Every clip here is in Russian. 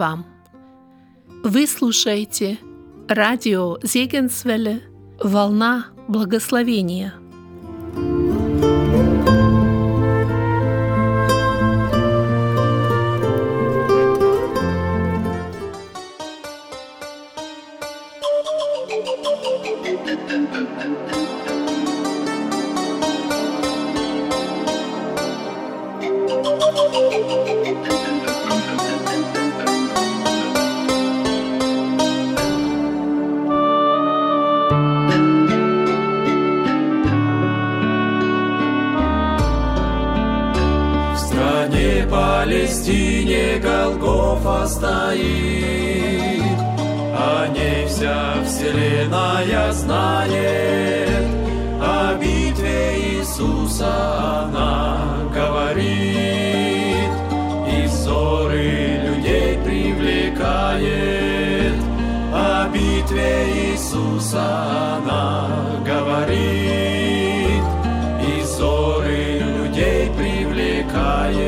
Вам! Вы слушаете радио Зегенсвелле «Волна благословения». Она говорит, и взоры людей привлекает.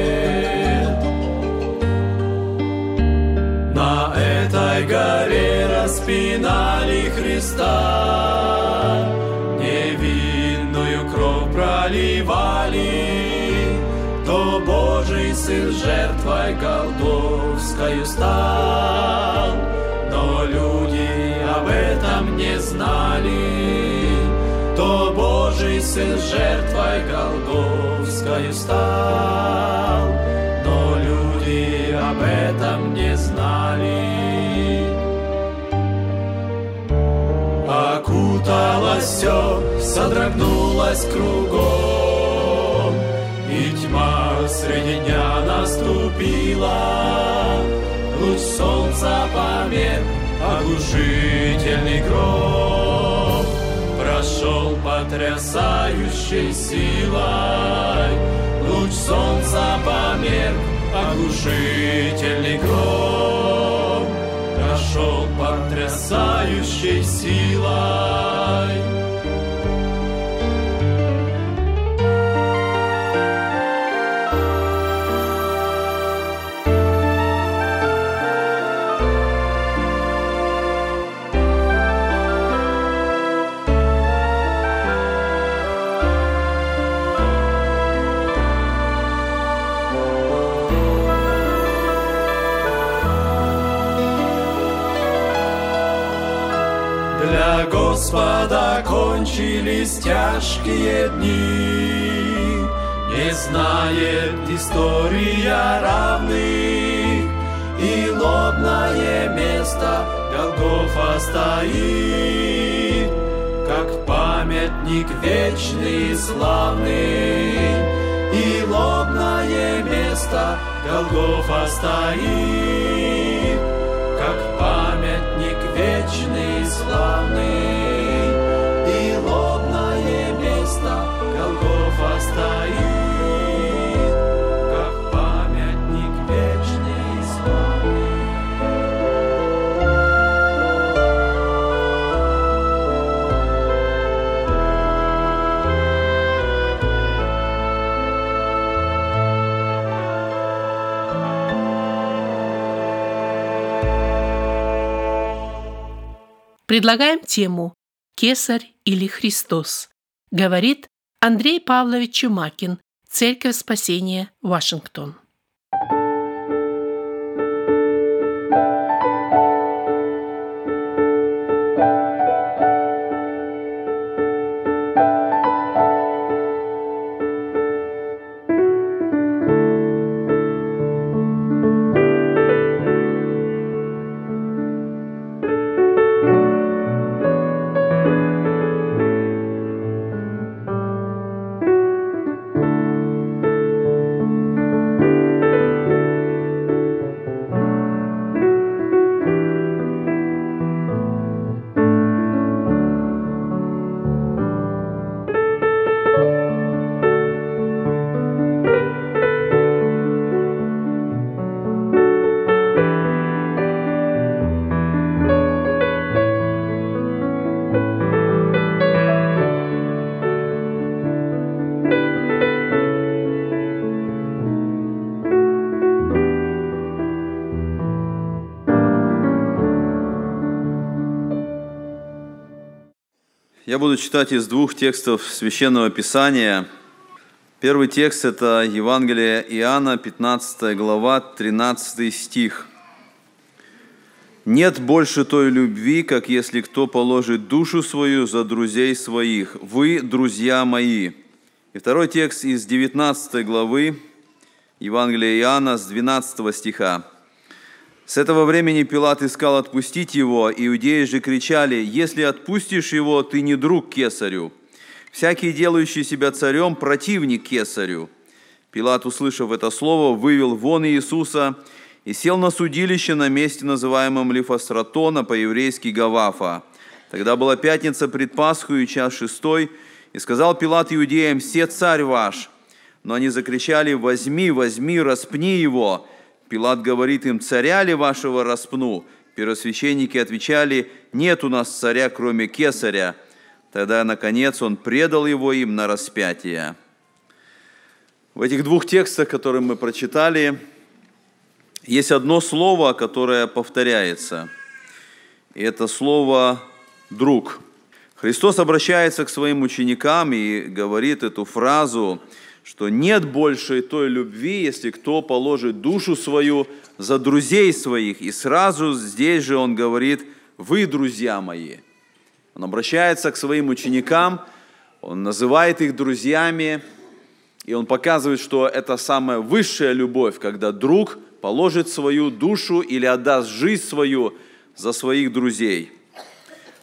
На этой горе распинали Христа, невинную кровь проливали, то Божий Сын жертвой Голдовскою стал, но люди об этом знали, то Божий Сын жертвой Голгофскою стал, но люди об этом не знали. Окуталось все, содрогнулось кругом, и тьма среди дня наступила, луч солнца померк, оглушительный гром прошел потрясающей силой. Луч солнца померк, оглушительный гром прошел потрясающей силой. Кончились тяжкие дни, Не знает история равных, И лобное место Голгофа стоит, Как памятник вечный и славный, И лобное место Голгофа стоит, Предлагаем тему «Кесарь или Христос», говорит Андрей Павлович Чумакин, Церковь Спасения, Вашингтон. Буду читать из двух текстов Священного Писания. Первый текст – это Евангелие Иоанна, 15 глава, 13 стих. «Нет больше той любви, как если кто положит душу свою за друзей своих. Вы, друзья мои». И второй текст из 19 главы Евангелия Иоанна с 12 стиха. С этого времени Пилат искал отпустить его, иудеи же кричали, «Если отпустишь его, ты не друг кесарю». Всякий, делающий себя царем, противник кесарю. Пилат, услышав это слово, вывел вон Иисуса и сел на судилище на месте, называемом Лифостратона, по-еврейски Гавафа. Тогда была пятница пред Пасхою, час шестой, и сказал Пилат иудеям, «Се царь ваш!» Но они закричали, «Возьми, возьми, распни его!» Пилат говорит им, царя ли вашего распну? Первосвященники отвечали, нет у нас царя, кроме кесаря. Тогда, наконец, он предал его им на распятие. В этих двух текстах, которые мы прочитали, есть одно слово, которое повторяется. И это слово «друг». Христос обращается к своим ученикам и говорит эту фразу – что нет больше той любви, если кто положит душу свою за друзей своих. И сразу здесь же он говорит, вы, друзья мои. Он обращается к своим ученикам, он называет их друзьями, и он показывает, что это самая высшая любовь, когда друг положит свою душу или отдаст жизнь свою за своих друзей.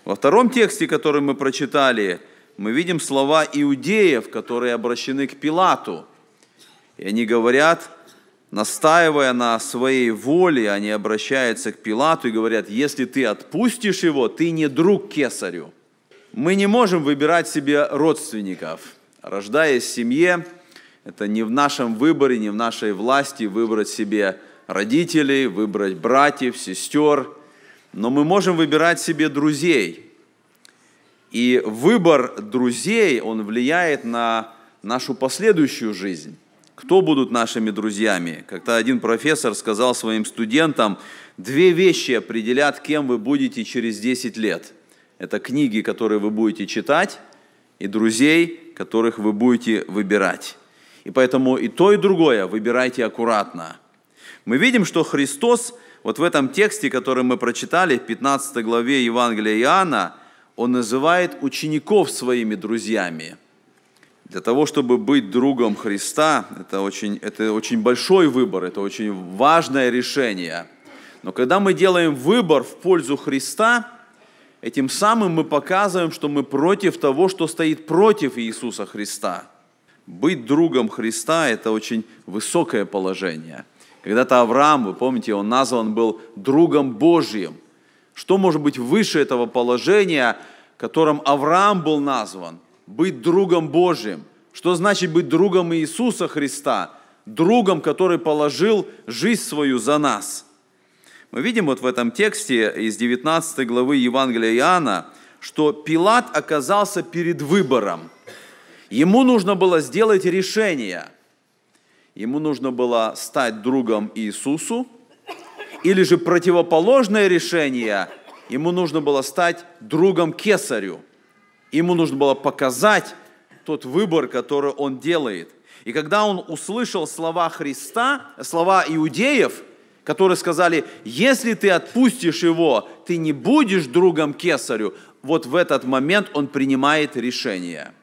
Во втором тексте, который мы прочитали, мы видим слова иудеев, которые обращены к Пилату. И они говорят, настаивая на своей воле, они обращаются к Пилату и говорят, если ты отпустишь его, ты не друг кесарю. Мы не можем выбирать себе родственников. Рождаясь в семье, это не в нашем выборе, не в нашей власти выбрать себе родителей, выбрать братьев, сестер, но мы можем выбирать себе друзей – и выбор друзей, он влияет на нашу последующую жизнь. Кто будут нашими друзьями? Как-то один профессор сказал своим студентам, две вещи определят, кем вы будете через 10 лет. Это книги, которые вы будете читать, и друзей, которых вы будете выбирать. И поэтому и то, и другое выбирайте аккуратно. Мы видим, что Христос вот в этом тексте, который мы прочитали в 15 главе Евангелия Иоанна, он называет учеников своими друзьями. Для того, чтобы быть другом Христа, это очень, это очень большой выбор, это очень важное решение. Но когда мы делаем выбор в пользу Христа, этим самым мы показываем, что мы против того, что стоит против Иисуса Христа. Быть другом Христа – это очень высокое положение. Когда-то Авраам, вы помните, он назван был другом Божьим – что может быть выше этого положения, которым Авраам был назван? Быть другом Божьим. Что значит быть другом Иисуса Христа? Другом, который положил жизнь свою за нас. Мы видим вот в этом тексте из 19 главы Евангелия Иоанна, что Пилат оказался перед выбором. Ему нужно было сделать решение. Ему нужно было стать другом Иисусу – или же противоположное решение, ему нужно было стать другом кесарю. Ему нужно было показать тот выбор, который он делает. И когда он услышал слова Христа, слова иудеев, которые сказали, если ты отпустишь его, ты не будешь другом кесарю, вот в этот момент он принимает решение.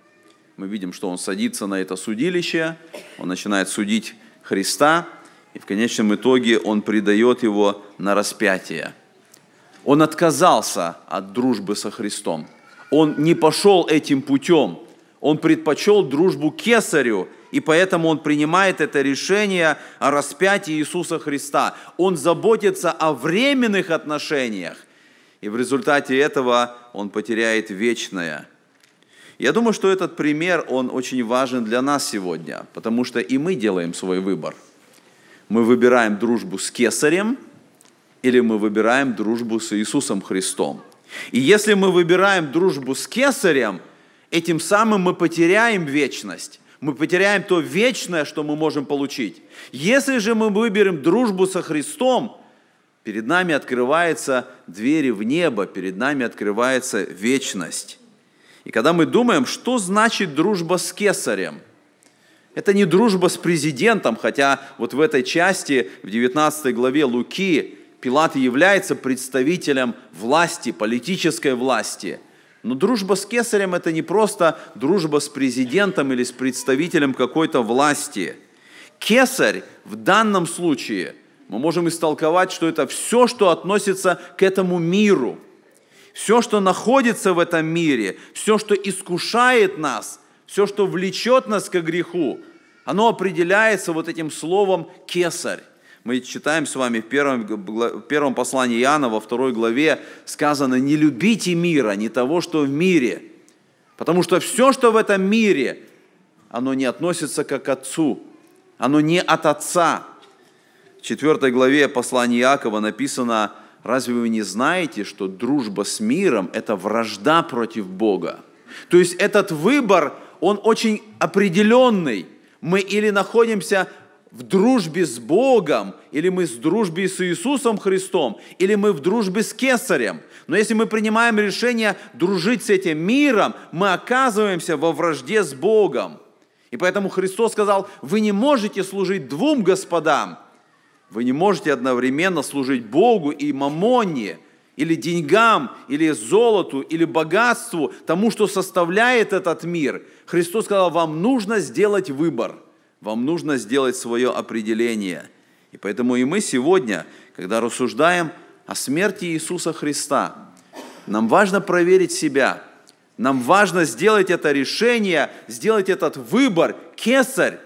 Мы видим, что он садится на это судилище, он начинает судить Христа, и в конечном итоге он предает его на распятие. Он отказался от дружбы со Христом. Он не пошел этим путем. Он предпочел дружбу кесарю, и поэтому он принимает это решение о распятии Иисуса Христа. Он заботится о временных отношениях, и в результате этого он потеряет вечное. Я думаю, что этот пример, он очень важен для нас сегодня, потому что и мы делаем свой выбор – мы выбираем дружбу с кесарем или мы выбираем дружбу с Иисусом Христом. И если мы выбираем дружбу с кесарем, этим самым мы потеряем вечность. Мы потеряем то вечное, что мы можем получить. Если же мы выберем дружбу со Христом, перед нами открываются двери в небо, перед нами открывается вечность. И когда мы думаем, что значит дружба с кесарем, это не дружба с президентом, хотя вот в этой части, в 19 главе Луки, Пилат является представителем власти, политической власти. Но дружба с кесарем – это не просто дружба с президентом или с представителем какой-то власти. Кесарь в данном случае мы можем истолковать, что это все, что относится к этому миру – все, что находится в этом мире, все, что искушает нас, все, что влечет нас к греху, оно определяется вот этим словом «кесарь». Мы читаем с вами в первом, в первом послании Иоанна, во второй главе, сказано «Не любите мира, не того, что в мире». Потому что все, что в этом мире, оно не относится к Отцу, оно не от Отца. В четвертой главе послания Иакова написано – Разве вы не знаете, что дружба с миром – это вражда против Бога? То есть этот выбор, он очень определенный. Мы или находимся в дружбе с Богом, или мы в дружбе с Иисусом Христом, или мы в дружбе с Кесарем. Но если мы принимаем решение дружить с этим миром, мы оказываемся во вражде с Богом. И поэтому Христос сказал, вы не можете служить двум господам – вы не можете одновременно служить Богу и мамоне, или деньгам, или золоту, или богатству, тому, что составляет этот мир. Христос сказал, вам нужно сделать выбор, вам нужно сделать свое определение. И поэтому и мы сегодня, когда рассуждаем о смерти Иисуса Христа, нам важно проверить себя, нам важно сделать это решение, сделать этот выбор, кесарь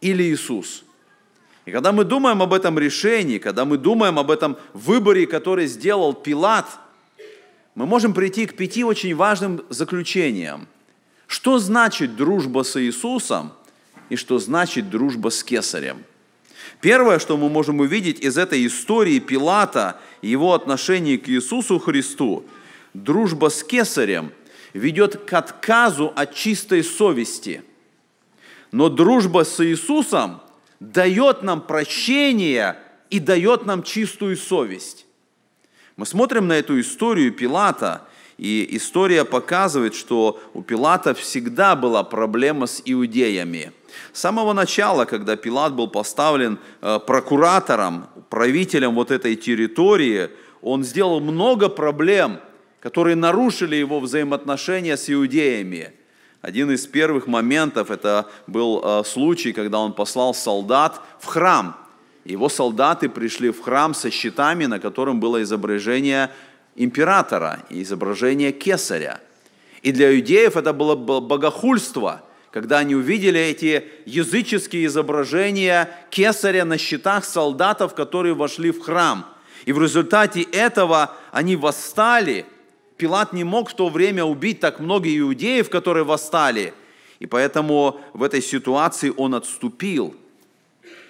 или Иисус – и когда мы думаем об этом решении, когда мы думаем об этом выборе, который сделал Пилат, мы можем прийти к пяти очень важным заключениям. Что значит дружба с Иисусом и что значит дружба с Кесарем? Первое, что мы можем увидеть из этой истории Пилата и его отношения к Иисусу Христу, дружба с Кесарем ведет к отказу от чистой совести. Но дружба с Иисусом дает нам прощение и дает нам чистую совесть. Мы смотрим на эту историю Пилата, и история показывает, что у Пилата всегда была проблема с иудеями. С самого начала, когда Пилат был поставлен э, прокуратором, правителем вот этой территории, он сделал много проблем, которые нарушили его взаимоотношения с иудеями – один из первых моментов это был э, случай, когда он послал солдат в храм. Его солдаты пришли в храм со щитами, на котором было изображение императора изображение кесаря. И для иудеев это было богохульство, когда они увидели эти языческие изображения кесаря на щитах солдатов, которые вошли в храм. И в результате этого они восстали – Пилат не мог в то время убить так много иудеев, которые восстали. И поэтому в этой ситуации он отступил.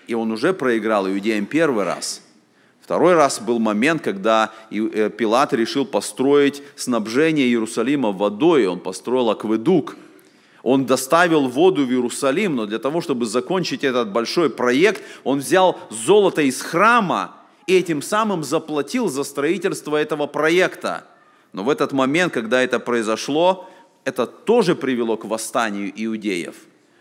И он уже проиграл иудеям первый раз. Второй раз был момент, когда э, Пилат решил построить снабжение Иерусалима водой. Он построил акведук. Он доставил воду в Иерусалим, но для того, чтобы закончить этот большой проект, он взял золото из храма и этим самым заплатил за строительство этого проекта – но в этот момент, когда это произошло, это тоже привело к восстанию иудеев.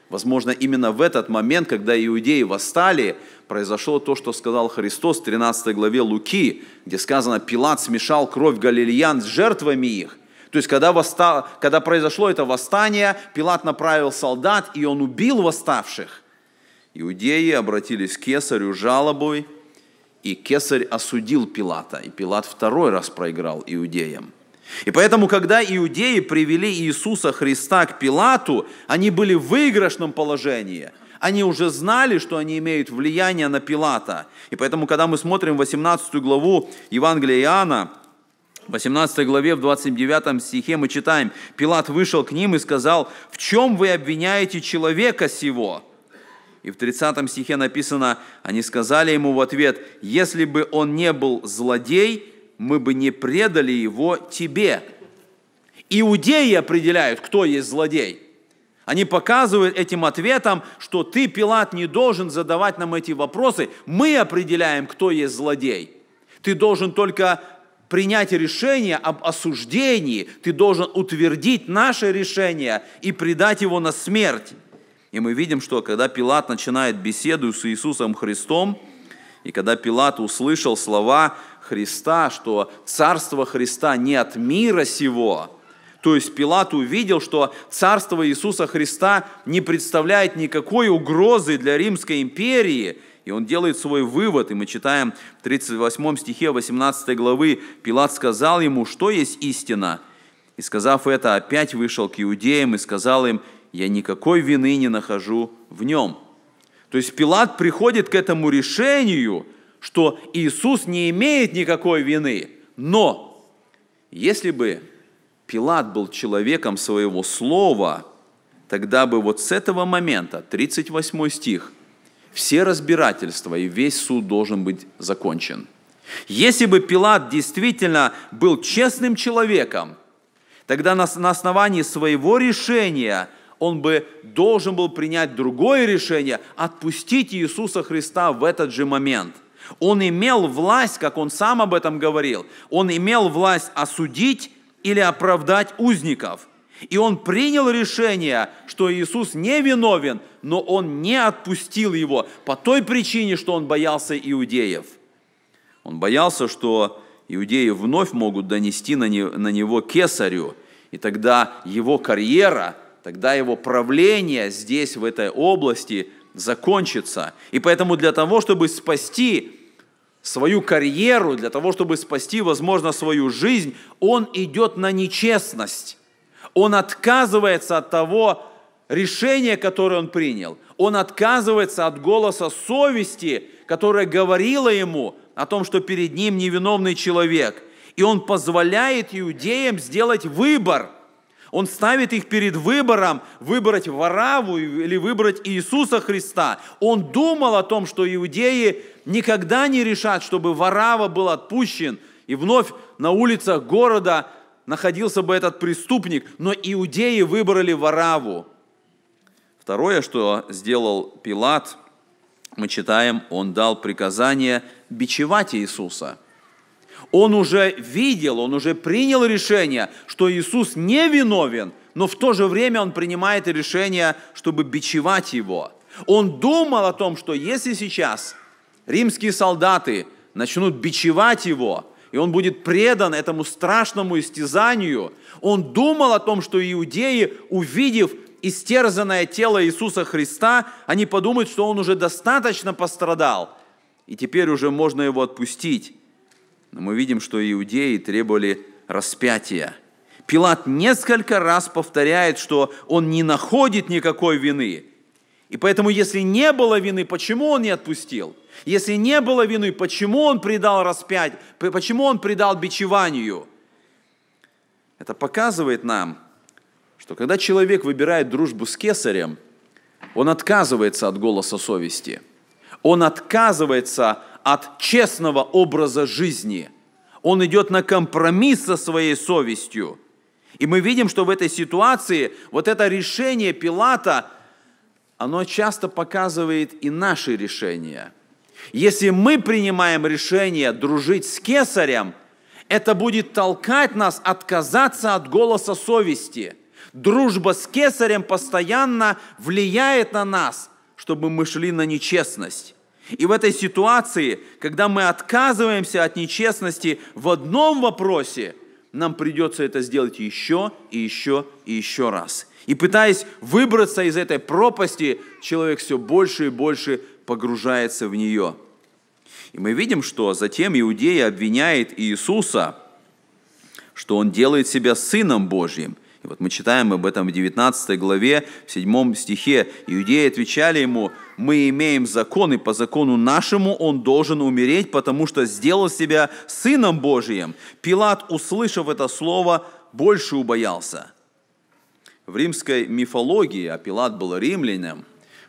Возможно, именно в этот момент, когда иудеи восстали, произошло то, что сказал Христос в 13 главе Луки, где сказано, Пилат смешал кровь галилеян с жертвами их. То есть, когда, восстал, когда произошло это восстание, Пилат направил солдат, и он убил восставших. Иудеи обратились к кесарю жалобой, и кесарь осудил Пилата, и Пилат второй раз проиграл иудеям. И поэтому, когда иудеи привели Иисуса Христа к Пилату, они были в выигрышном положении. Они уже знали, что они имеют влияние на Пилата. И поэтому, когда мы смотрим 18 главу Евангелия Иоанна, в 18 главе, в 29 стихе мы читаем, Пилат вышел к ним и сказал, «В чем вы обвиняете человека сего?» И в 30 стихе написано, они сказали ему в ответ, «Если бы он не был злодей, мы бы не предали его тебе. Иудеи определяют, кто есть злодей. Они показывают этим ответом, что ты, Пилат, не должен задавать нам эти вопросы. Мы определяем, кто есть злодей. Ты должен только принять решение об осуждении, ты должен утвердить наше решение и предать его на смерть. И мы видим, что когда Пилат начинает беседу с Иисусом Христом, и когда Пилат услышал слова Христа, что царство Христа не от мира сего, то есть Пилат увидел, что царство Иисуса Христа не представляет никакой угрозы для Римской империи, и он делает свой вывод, и мы читаем в 38 стихе 18 главы, Пилат сказал ему, что есть истина, и сказав это, опять вышел к иудеям и сказал им, я никакой вины не нахожу в нем. То есть Пилат приходит к этому решению, что Иисус не имеет никакой вины, но если бы Пилат был человеком своего слова, тогда бы вот с этого момента, 38 стих, все разбирательства и весь суд должен быть закончен. Если бы Пилат действительно был честным человеком, тогда на, основании своего решения он бы должен был принять другое решение, отпустить Иисуса Христа в этот же момент. Он имел власть, как он сам об этом говорил, он имел власть осудить или оправдать узников. И он принял решение, что Иисус не виновен, но он не отпустил его по той причине, что он боялся иудеев. Он боялся, что иудеи вновь могут донести на него кесарю, и тогда его карьера, тогда его правление здесь, в этой области, закончится. И поэтому для того, чтобы спасти свою карьеру, для того, чтобы спасти, возможно, свою жизнь, он идет на нечестность. Он отказывается от того решения, которое он принял. Он отказывается от голоса совести, которая говорила ему о том, что перед ним невиновный человек. И он позволяет иудеям сделать выбор – он ставит их перед выбором выбрать Вараву или выбрать Иисуса Христа. Он думал о том, что иудеи никогда не решат, чтобы Варава был отпущен, и вновь на улицах города находился бы этот преступник, но иудеи выбрали Вараву. Второе, что сделал Пилат, мы читаем, он дал приказание бичевать Иисуса – он уже видел, он уже принял решение, что Иисус не виновен, но в то же время он принимает решение, чтобы бичевать его. Он думал о том, что если сейчас римские солдаты начнут бичевать его, и он будет предан этому страшному истязанию, он думал о том, что иудеи, увидев истерзанное тело Иисуса Христа, они подумают, что он уже достаточно пострадал, и теперь уже можно его отпустить. Но мы видим, что иудеи требовали распятия. Пилат несколько раз повторяет, что он не находит никакой вины. И поэтому, если не было вины, почему он не отпустил? Если не было вины, почему он предал распять? Почему он предал бичеванию? Это показывает нам, что когда человек выбирает дружбу с кесарем, он отказывается от голоса совести. Он отказывается от честного образа жизни. Он идет на компромисс со своей совестью. И мы видим, что в этой ситуации вот это решение Пилата, оно часто показывает и наши решения. Если мы принимаем решение дружить с кесарем, это будет толкать нас отказаться от голоса совести. Дружба с кесарем постоянно влияет на нас, чтобы мы шли на нечестность. И в этой ситуации, когда мы отказываемся от нечестности в одном вопросе, нам придется это сделать еще и еще и еще раз. И пытаясь выбраться из этой пропасти, человек все больше и больше погружается в нее. И мы видим, что затем иудеи обвиняет Иисуса, что он делает себя сыном Божьим. И вот мы читаем об этом в 19 главе, в 7 стихе. Иудеи отвечали ему, мы имеем закон, и по закону нашему он должен умереть, потому что сделал себя Сыном Божиим. Пилат, услышав это слово, больше убоялся. В римской мифологии, а Пилат был римлянин,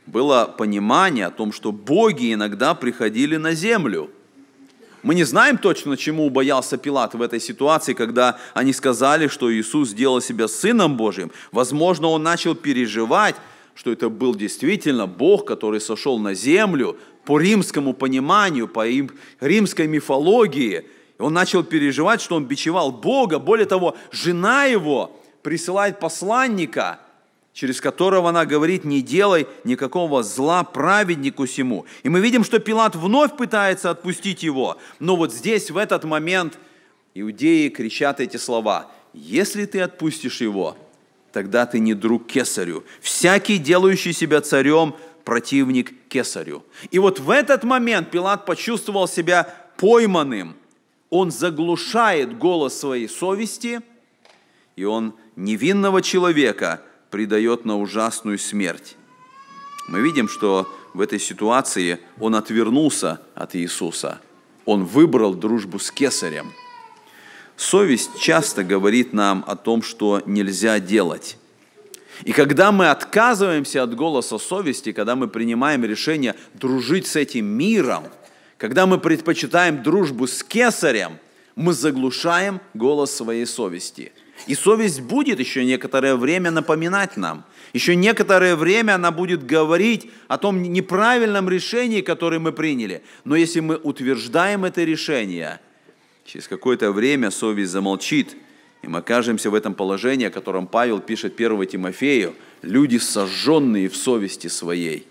было понимание о том, что боги иногда приходили на землю – мы не знаем точно, чему боялся Пилат в этой ситуации, когда они сказали, что Иисус сделал себя Сыном Божьим. Возможно, он начал переживать, что это был действительно Бог, который сошел на землю по римскому пониманию, по римской мифологии. Он начал переживать, что он бичевал Бога. Более того, жена его присылает посланника, через которого она говорит, не делай никакого зла праведнику сему. И мы видим, что Пилат вновь пытается отпустить его. Но вот здесь, в этот момент, иудеи кричат эти слова. Если ты отпустишь его, тогда ты не друг кесарю. Всякий, делающий себя царем, противник кесарю. И вот в этот момент Пилат почувствовал себя пойманным. Он заглушает голос своей совести, и он невинного человека предает на ужасную смерть. Мы видим, что в этой ситуации он отвернулся от Иисуса. Он выбрал дружбу с кесарем – Совесть часто говорит нам о том, что нельзя делать. И когда мы отказываемся от голоса совести, когда мы принимаем решение дружить с этим миром, когда мы предпочитаем дружбу с кесарем, мы заглушаем голос своей совести. И совесть будет еще некоторое время напоминать нам. Еще некоторое время она будет говорить о том неправильном решении, которое мы приняли. Но если мы утверждаем это решение – Через какое-то время совесть замолчит, и мы окажемся в этом положении, о котором Павел пишет 1 Тимофею, люди, сожженные в совести своей.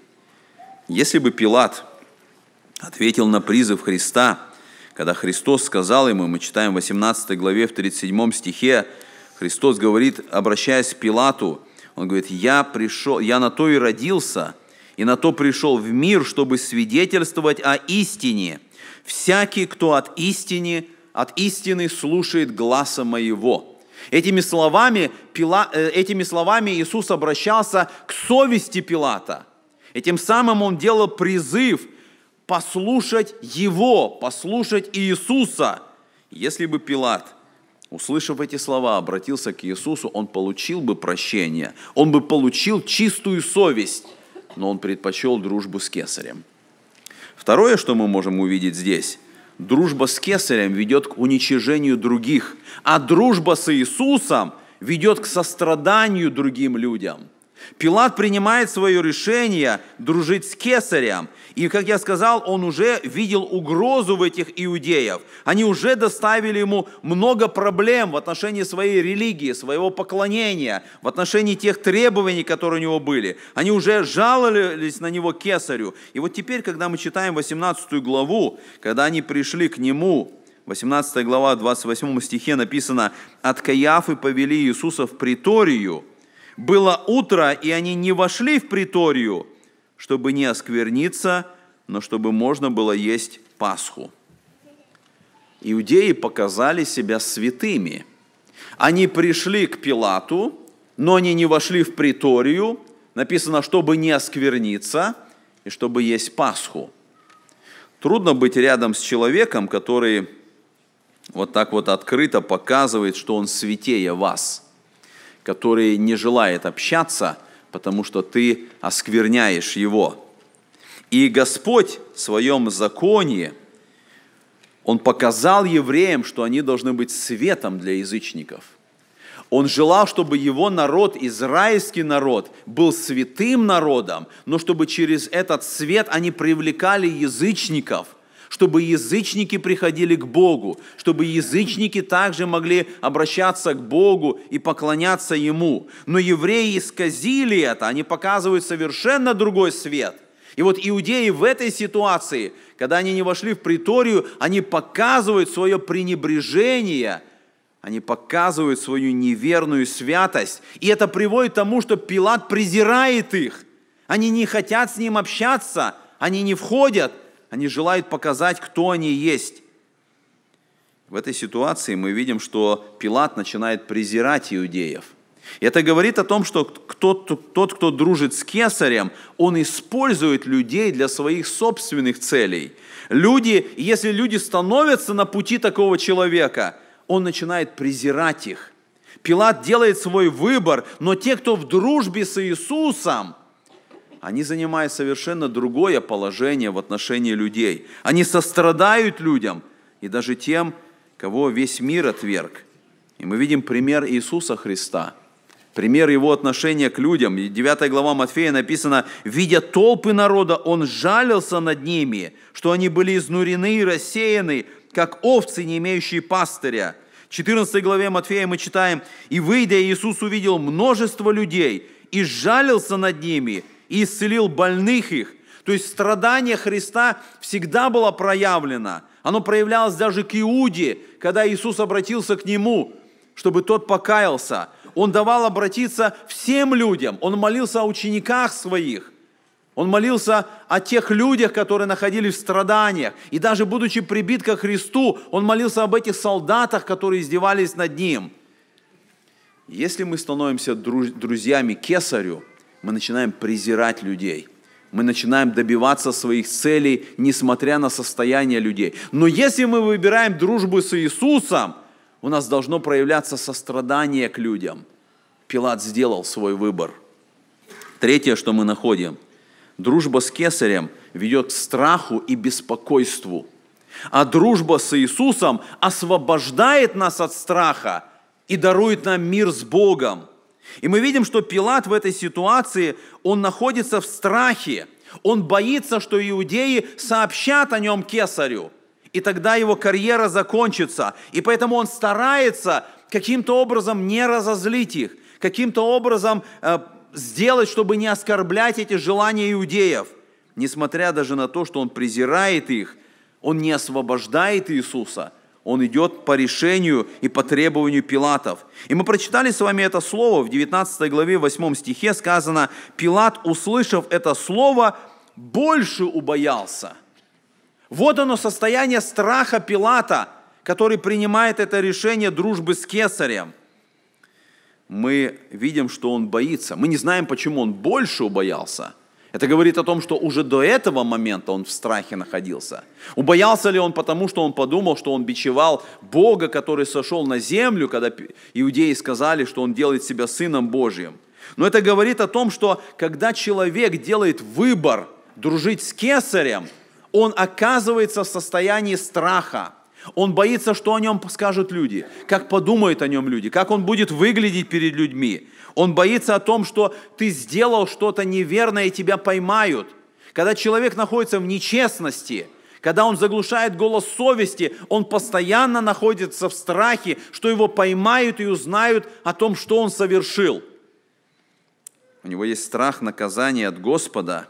Если бы Пилат ответил на призыв Христа, когда Христос сказал ему, мы читаем в 18 главе, в 37 стихе, Христос говорит, обращаясь к Пилату, он говорит, я пришел, я на то и родился, и на то пришел в мир, чтобы свидетельствовать о истине. Всякий, кто от истины, от истины слушает гласа моего». Этими словами, Пила, э, этими словами Иисус обращался к совести Пилата. Этим самым он делал призыв послушать Его, послушать Иисуса. Если бы Пилат, услышав эти слова, обратился к Иисусу, он получил бы прощение, он бы получил чистую совесть, но он предпочел дружбу с кесарем. Второе, что мы можем увидеть здесь – Дружба с кесарем ведет к уничижению других, а дружба с Иисусом ведет к состраданию другим людям. Пилат принимает свое решение дружить с кесарем. И, как я сказал, он уже видел угрозу в этих иудеев. Они уже доставили ему много проблем в отношении своей религии, своего поклонения, в отношении тех требований, которые у него были. Они уже жаловались на него кесарю. И вот теперь, когда мы читаем 18 главу, когда они пришли к нему, 18 глава, 28 стихе написано, «От Каяфы повели Иисуса в приторию, было утро, и они не вошли в приторию, чтобы не оскверниться, но чтобы можно было есть Пасху. Иудеи показали себя святыми. Они пришли к Пилату, но они не вошли в приторию, написано, чтобы не оскверниться и чтобы есть Пасху. Трудно быть рядом с человеком, который вот так вот открыто показывает, что он святее вас – который не желает общаться, потому что ты оскверняешь его. И Господь в своем законе, Он показал евреям, что они должны быть светом для язычников. Он желал, чтобы его народ, израильский народ, был святым народом, но чтобы через этот свет они привлекали язычников – чтобы язычники приходили к Богу, чтобы язычники также могли обращаться к Богу и поклоняться Ему. Но евреи исказили это, они показывают совершенно другой свет. И вот иудеи в этой ситуации, когда они не вошли в приторию, они показывают свое пренебрежение, они показывают свою неверную святость. И это приводит к тому, что Пилат презирает их. Они не хотят с ним общаться, они не входят, они желают показать, кто они есть. В этой ситуации мы видим, что Пилат начинает презирать иудеев. Это говорит о том, что тот, тот, кто дружит с кесарем, он использует людей для своих собственных целей. Люди, если люди становятся на пути такого человека, он начинает презирать их. Пилат делает свой выбор, но те, кто в дружбе с Иисусом – они занимают совершенно другое положение в отношении людей. Они сострадают людям и даже тем, кого весь мир отверг. И мы видим пример Иисуса Христа, пример Его отношения к людям. 9 глава Матфея написано, «Видя толпы народа, Он жалился над ними, что они были изнурены и рассеяны, как овцы, не имеющие пастыря. В 14 главе Матфея мы читаем, «И выйдя, Иисус увидел множество людей, и сжалился над ними, и исцелил больных их». То есть страдание Христа всегда было проявлено. Оно проявлялось даже к Иуде, когда Иисус обратился к нему, чтобы тот покаялся. Он давал обратиться всем людям. Он молился о учениках своих. Он молился о тех людях, которые находились в страданиях. И даже будучи прибит ко Христу, он молился об этих солдатах, которые издевались над ним. Если мы становимся друзьями кесарю, мы начинаем презирать людей. Мы начинаем добиваться своих целей, несмотря на состояние людей. Но если мы выбираем дружбу с Иисусом, у нас должно проявляться сострадание к людям. Пилат сделал свой выбор. Третье, что мы находим – Дружба с кесарем ведет к страху и беспокойству. А дружба с Иисусом освобождает нас от страха и дарует нам мир с Богом. И мы видим, что Пилат в этой ситуации, он находится в страхе. Он боится, что иудеи сообщат о нем кесарю. И тогда его карьера закончится. И поэтому он старается каким-то образом не разозлить их, каким-то образом э, сделать, чтобы не оскорблять эти желания иудеев. Несмотря даже на то, что он презирает их, он не освобождает Иисуса, он идет по решению и по требованию Пилатов. И мы прочитали с вами это слово в 19 главе 8 стихе сказано, Пилат, услышав это слово, больше убоялся. Вот оно состояние страха Пилата, который принимает это решение дружбы с кесарем – мы видим, что он боится. Мы не знаем, почему он больше убоялся. Это говорит о том, что уже до этого момента он в страхе находился. Убоялся ли он потому, что он подумал, что он бичевал Бога, который сошел на землю, когда иудеи сказали, что он делает себя Сыном Божьим. Но это говорит о том, что когда человек делает выбор дружить с кесарем, он оказывается в состоянии страха. Он боится, что о нем скажут люди, как подумают о нем люди, как он будет выглядеть перед людьми. Он боится о том, что ты сделал что-то неверное и тебя поймают. Когда человек находится в нечестности, когда он заглушает голос совести, он постоянно находится в страхе, что его поймают и узнают о том, что он совершил. У него есть страх наказания от Господа.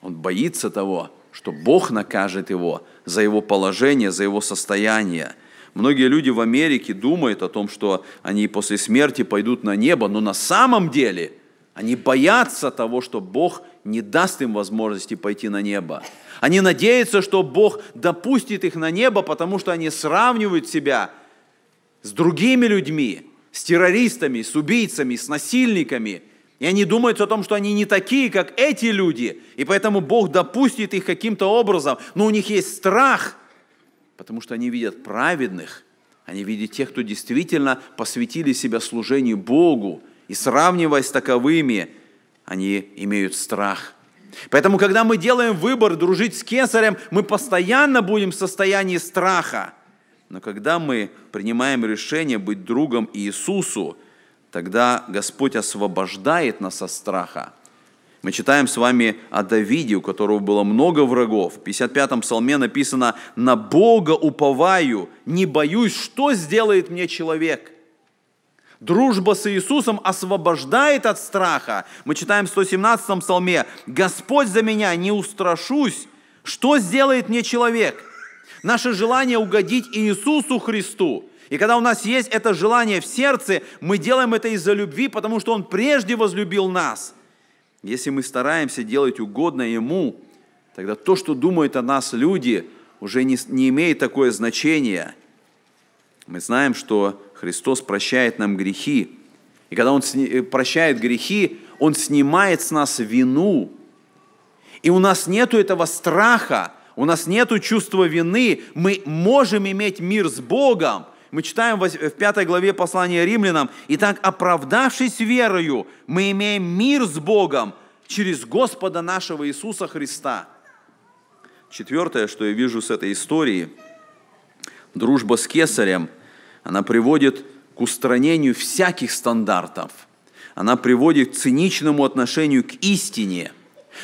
Он боится того, что Бог накажет его за его положение, за его состояние. Многие люди в Америке думают о том, что они после смерти пойдут на небо, но на самом деле они боятся того, что Бог не даст им возможности пойти на небо. Они надеются, что Бог допустит их на небо, потому что они сравнивают себя с другими людьми, с террористами, с убийцами, с насильниками – и они думают о том, что они не такие, как эти люди, и поэтому Бог допустит их каким-то образом, но у них есть страх, потому что они видят праведных, они видят тех, кто действительно посвятили себя служению Богу, и сравниваясь с таковыми, они имеют страх. Поэтому, когда мы делаем выбор дружить с кесарем, мы постоянно будем в состоянии страха. Но когда мы принимаем решение быть другом Иисусу, тогда Господь освобождает нас от страха. Мы читаем с вами о Давиде, у которого было много врагов. В 55-м псалме написано «На Бога уповаю, не боюсь, что сделает мне человек». Дружба с Иисусом освобождает от страха. Мы читаем в 117-м псалме «Господь за меня, не устрашусь, что сделает мне человек?» Наше желание угодить Иисусу Христу – и когда у нас есть это желание в сердце, мы делаем это из-за любви, потому что Он прежде возлюбил нас. Если мы стараемся делать угодно Ему, тогда то, что думают о нас люди, уже не, не имеет такое значение. Мы знаем, что Христос прощает нам грехи. И когда Он э, прощает грехи, Он снимает с нас вину. И у нас нет этого страха, у нас нет чувства вины. Мы можем иметь мир с Богом, мы читаем в пятой главе послания римлянам, «Итак, оправдавшись верою, мы имеем мир с Богом через Господа нашего Иисуса Христа». Четвертое, что я вижу с этой истории, дружба с кесарем, она приводит к устранению всяких стандартов. Она приводит к циничному отношению к истине.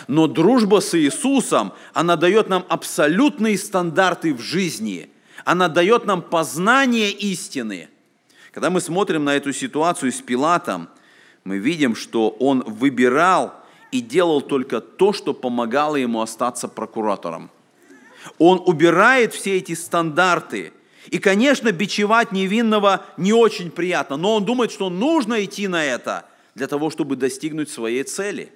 Но дружба с Иисусом, она дает нам абсолютные стандарты в жизни – Она дает нам познание истины. Когда мы смотрим на эту ситуацию с Пилатом, мы видим, что он выбирал и делал только то, что помогало ему остаться прокуратором. Он убирает все эти стандарты. И, конечно, бичевать невинного не очень приятно, но он думает, что нужно идти на это для того, чтобы достигнуть своей цели.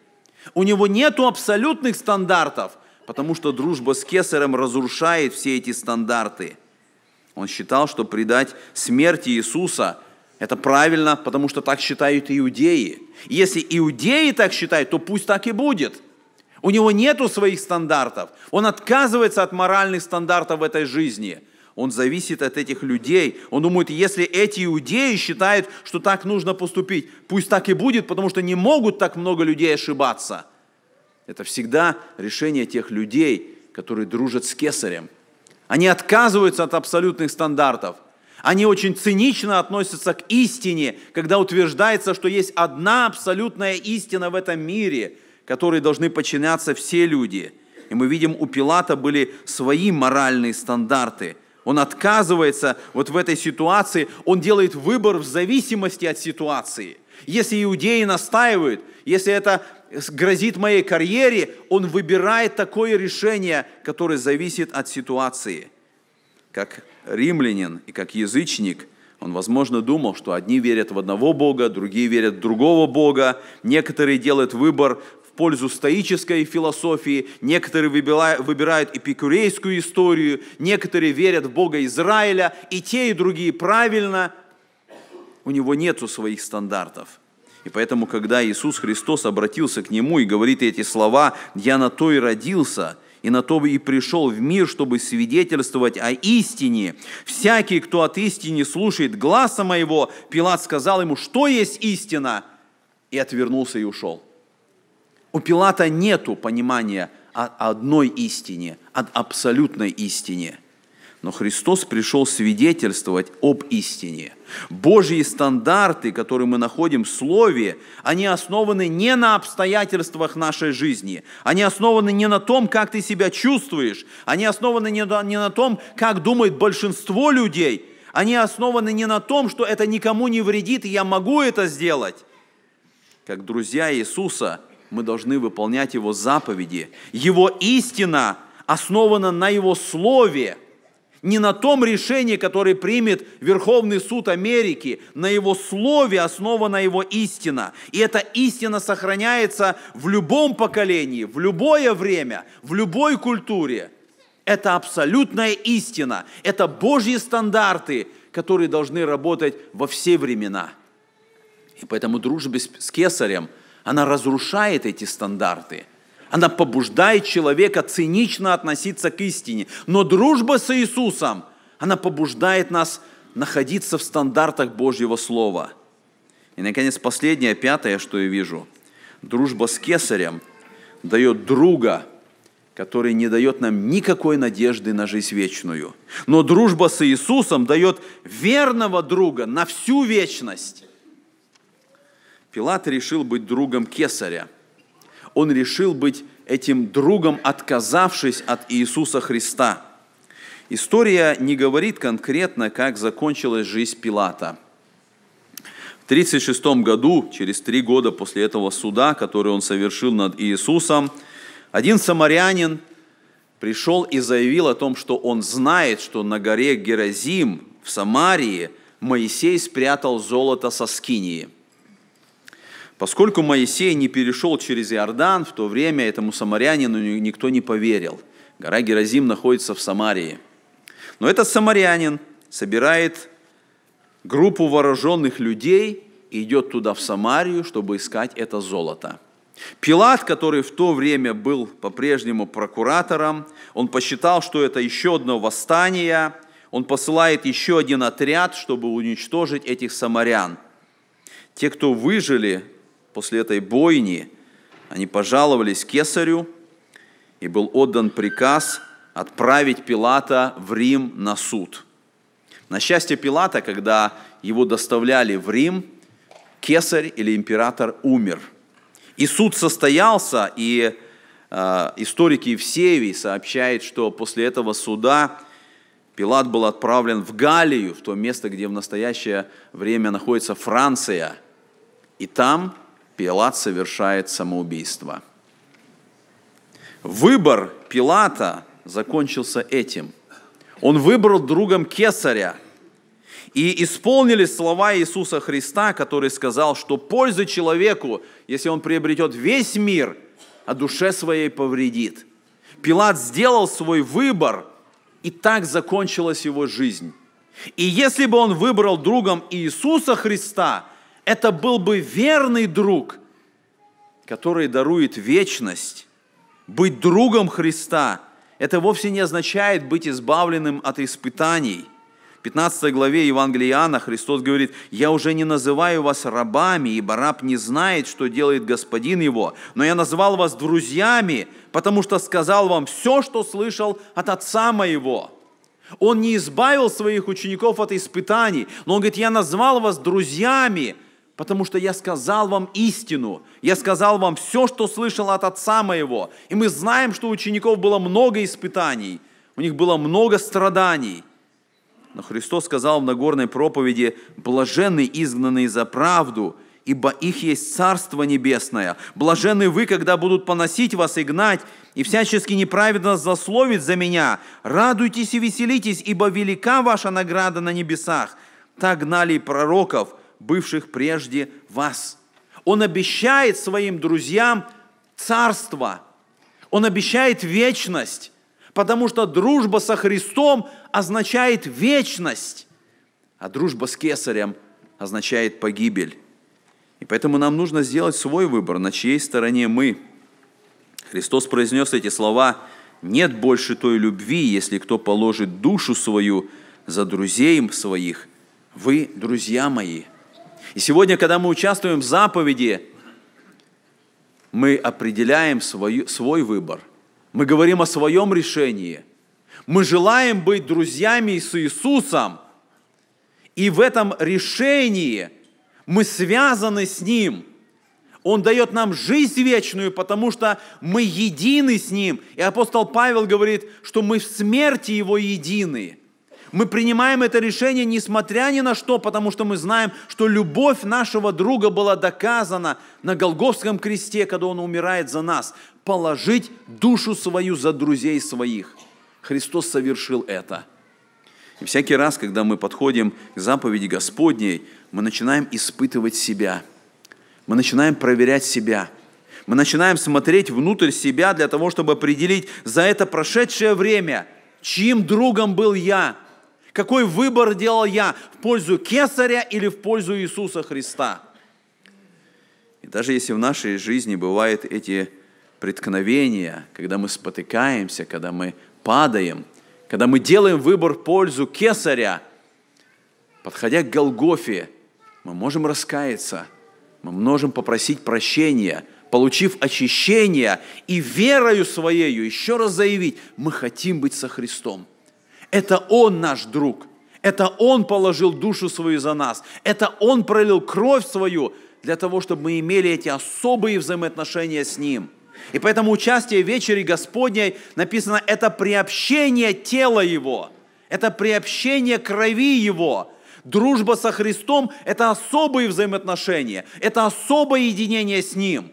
У него нет абсолютных стандартов, потому что дружба с Кесарем разрушает все эти стандарты – он считал, что предать смерти Иисуса – это правильно, потому что так считают иудеи. И если иудеи так считают, то пусть так и будет. У него нету своих стандартов. Он отказывается от моральных стандартов в этой жизни. Он зависит от этих людей. Он думает, если эти иудеи считают, что так нужно поступить, пусть так и будет, потому что не могут так много людей ошибаться. Это всегда решение тех людей, которые дружат с кесарем. Они отказываются от абсолютных стандартов. Они очень цинично относятся к истине, когда утверждается, что есть одна абсолютная истина в этом мире, которой должны подчиняться все люди. И мы видим, у Пилата были свои моральные стандарты. Он отказывается вот в этой ситуации, он делает выбор в зависимости от ситуации. Если иудеи настаивают, если это грозит моей карьере, он выбирает такое решение, которое зависит от ситуации. Как римлянин и как язычник, он, возможно, думал, что одни верят в одного Бога, другие верят в другого Бога, некоторые делают выбор в пользу стоической философии, некоторые выбирают эпикурейскую историю, некоторые верят в Бога Израиля, и те, и другие правильно. У него нету своих стандартов – и поэтому, когда Иисус Христос обратился к нему и говорит эти слова, «Я на то и родился, и на то и пришел в мир, чтобы свидетельствовать о истине. Всякий, кто от истины слушает гласа моего, Пилат сказал ему, что есть истина, и отвернулся и ушел. У Пилата нету понимания о одной истине, об абсолютной истине – но Христос пришел свидетельствовать об истине. Божьи стандарты, которые мы находим в Слове, они основаны не на обстоятельствах нашей жизни, они основаны не на том, как ты себя чувствуешь, они основаны не на том, как думает большинство людей, они основаны не на том, что это никому не вредит, и я могу это сделать. Как друзья Иисуса, мы должны выполнять Его заповеди. Его истина основана на Его Слове – не на том решении, которое примет Верховный суд Америки, на его слове основана его истина. И эта истина сохраняется в любом поколении, в любое время, в любой культуре. Это абсолютная истина, это Божьи стандарты, которые должны работать во все времена. И поэтому дружба с кесарем, она разрушает эти стандарты – она побуждает человека цинично относиться к истине. Но дружба с Иисусом, она побуждает нас находиться в стандартах Божьего Слова. И, наконец, последнее, пятое, что я вижу. Дружба с кесарем дает друга, который не дает нам никакой надежды на жизнь вечную. Но дружба с Иисусом дает верного друга на всю вечность. Пилат решил быть другом кесаря – он решил быть этим другом, отказавшись от Иисуса Христа. История не говорит конкретно, как закончилась жизнь Пилата. В 36 году, через три года после этого суда, который он совершил над Иисусом, один самарянин пришел и заявил о том, что он знает, что на горе Геразим в Самарии Моисей спрятал золото со скинии – Поскольку Моисей не перешел через Иордан, в то время этому самарянину никто не поверил. Гора Геразим находится в Самарии. Но этот самарянин собирает группу вооруженных людей и идет туда, в Самарию, чтобы искать это золото. Пилат, который в то время был по-прежнему прокуратором, он посчитал, что это еще одно восстание, он посылает еще один отряд, чтобы уничтожить этих самарян. Те, кто выжили, после этой бойни они пожаловались кесарю, и был отдан приказ отправить Пилата в Рим на суд. На счастье Пилата, когда его доставляли в Рим, кесарь или император умер. И суд состоялся, и э, историк Евсевий сообщает, что после этого суда Пилат был отправлен в Галлию, в то место, где в настоящее время находится Франция. И там Пилат совершает самоубийство. Выбор Пилата закончился этим. Он выбрал другом Кесаря. И исполнили слова Иисуса Христа, который сказал, что пользы человеку, если он приобретет весь мир, а душе своей повредит. Пилат сделал свой выбор, и так закончилась его жизнь. И если бы он выбрал другом Иисуса Христа, это был бы верный друг, который дарует вечность. Быть другом Христа – это вовсе не означает быть избавленным от испытаний. В 15 главе Евангелия Иоанна Христос говорит, «Я уже не называю вас рабами, ибо раб не знает, что делает господин его, но я назвал вас друзьями, потому что сказал вам все, что слышал от Отца моего». Он не избавил своих учеников от испытаний, но он говорит, я назвал вас друзьями, потому что я сказал вам истину, я сказал вам все, что слышал от Отца моего. И мы знаем, что у учеников было много испытаний, у них было много страданий. Но Христос сказал в Нагорной проповеди, блаженны изгнанные за правду, ибо их есть Царство Небесное. Блаженны вы, когда будут поносить вас и гнать, и всячески неправедно засловить за меня. Радуйтесь и веселитесь, ибо велика ваша награда на небесах. Так гнали пророков – бывших прежде вас. Он обещает своим друзьям царство. Он обещает вечность, потому что дружба со Христом означает вечность, а дружба с Кесарем означает погибель. И поэтому нам нужно сделать свой выбор, на чьей стороне мы. Христос произнес эти слова, «Нет больше той любви, если кто положит душу свою за друзей своих. Вы, друзья мои». И сегодня, когда мы участвуем в заповеди, мы определяем свой, свой выбор. Мы говорим о своем решении. Мы желаем быть друзьями с Иисусом. И в этом решении мы связаны с Ним. Он дает нам жизнь вечную, потому что мы едины с Ним. И апостол Павел говорит, что мы в смерти Его едины. Мы принимаем это решение несмотря ни на что, потому что мы знаем, что любовь нашего друга была доказана на Голговском кресте, когда он умирает за нас. Положить душу свою за друзей своих. Христос совершил это. И всякий раз, когда мы подходим к заповеди Господней, мы начинаем испытывать себя. Мы начинаем проверять себя. Мы начинаем смотреть внутрь себя для того, чтобы определить за это прошедшее время, чьим другом был я – какой выбор делал я в пользу Кесаря или в пользу Иисуса Христа? И даже если в нашей жизни бывают эти преткновения, когда мы спотыкаемся, когда мы падаем, когда мы делаем выбор в пользу Кесаря, подходя к Голгофе, мы можем раскаяться, мы можем попросить прощения, получив очищение и верою своею еще раз заявить, мы хотим быть со Христом – это Он наш друг. Это Он положил душу свою за нас. Это Он пролил кровь свою для того, чтобы мы имели эти особые взаимоотношения с Ним. И поэтому участие в вечере Господней написано, это приобщение тела Его, это приобщение крови Его. Дружба со Христом – это особые взаимоотношения, это особое единение с Ним.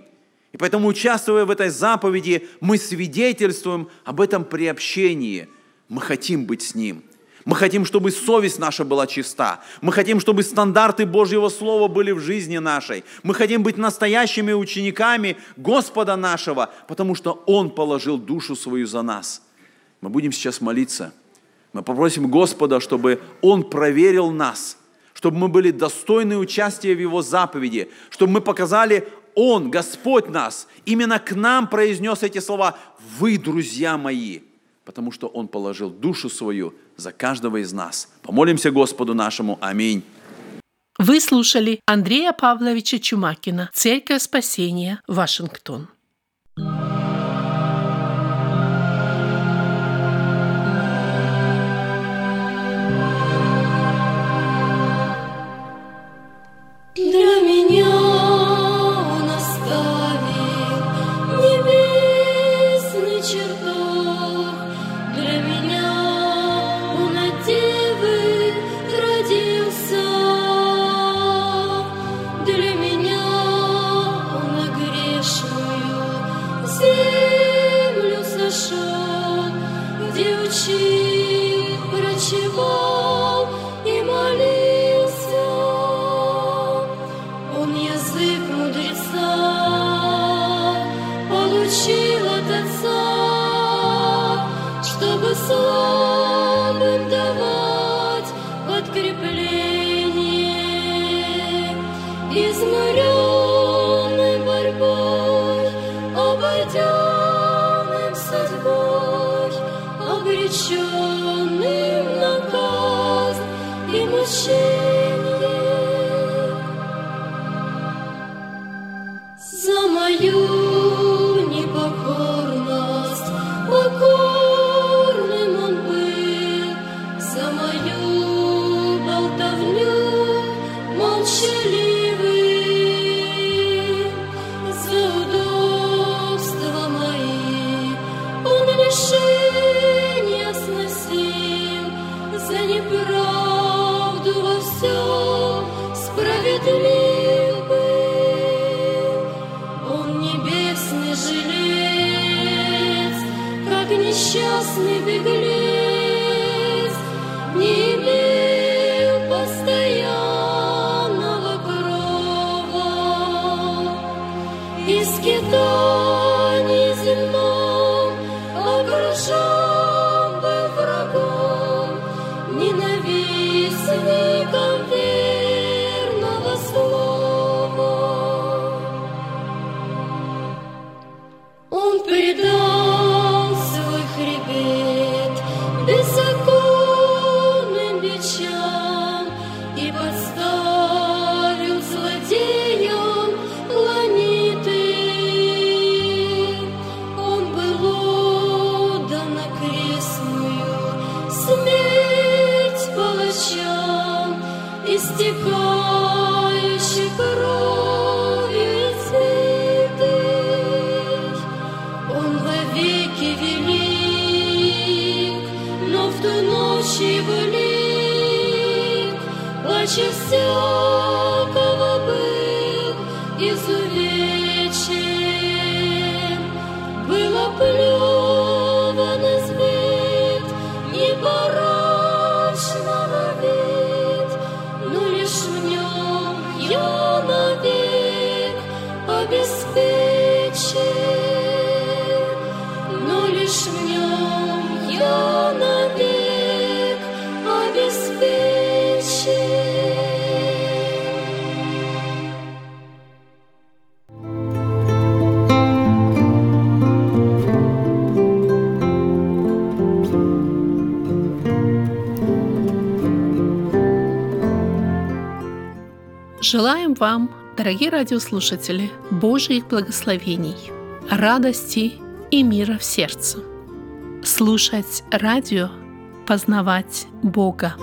И поэтому, участвуя в этой заповеди, мы свидетельствуем об этом приобщении – мы хотим быть с Ним. Мы хотим, чтобы совесть наша была чиста. Мы хотим, чтобы стандарты Божьего Слова были в жизни нашей. Мы хотим быть настоящими учениками Господа нашего, потому что Он положил душу свою за нас. Мы будем сейчас молиться. Мы попросим Господа, чтобы Он проверил нас, чтобы мы были достойны участия в Его заповеди, чтобы мы показали, Он, Господь нас, именно к нам произнес эти слова «Вы, друзья мои» потому что Он положил душу свою за каждого из нас. Помолимся Господу нашему. Аминь. Вы слушали Андрея Павловича Чумакина, Церковь Спасения, Вашингтон. Он Jesus. Желаем вам, дорогие радиослушатели, Божьих благословений, радости и мира в сердце. Слушать радио, познавать Бога.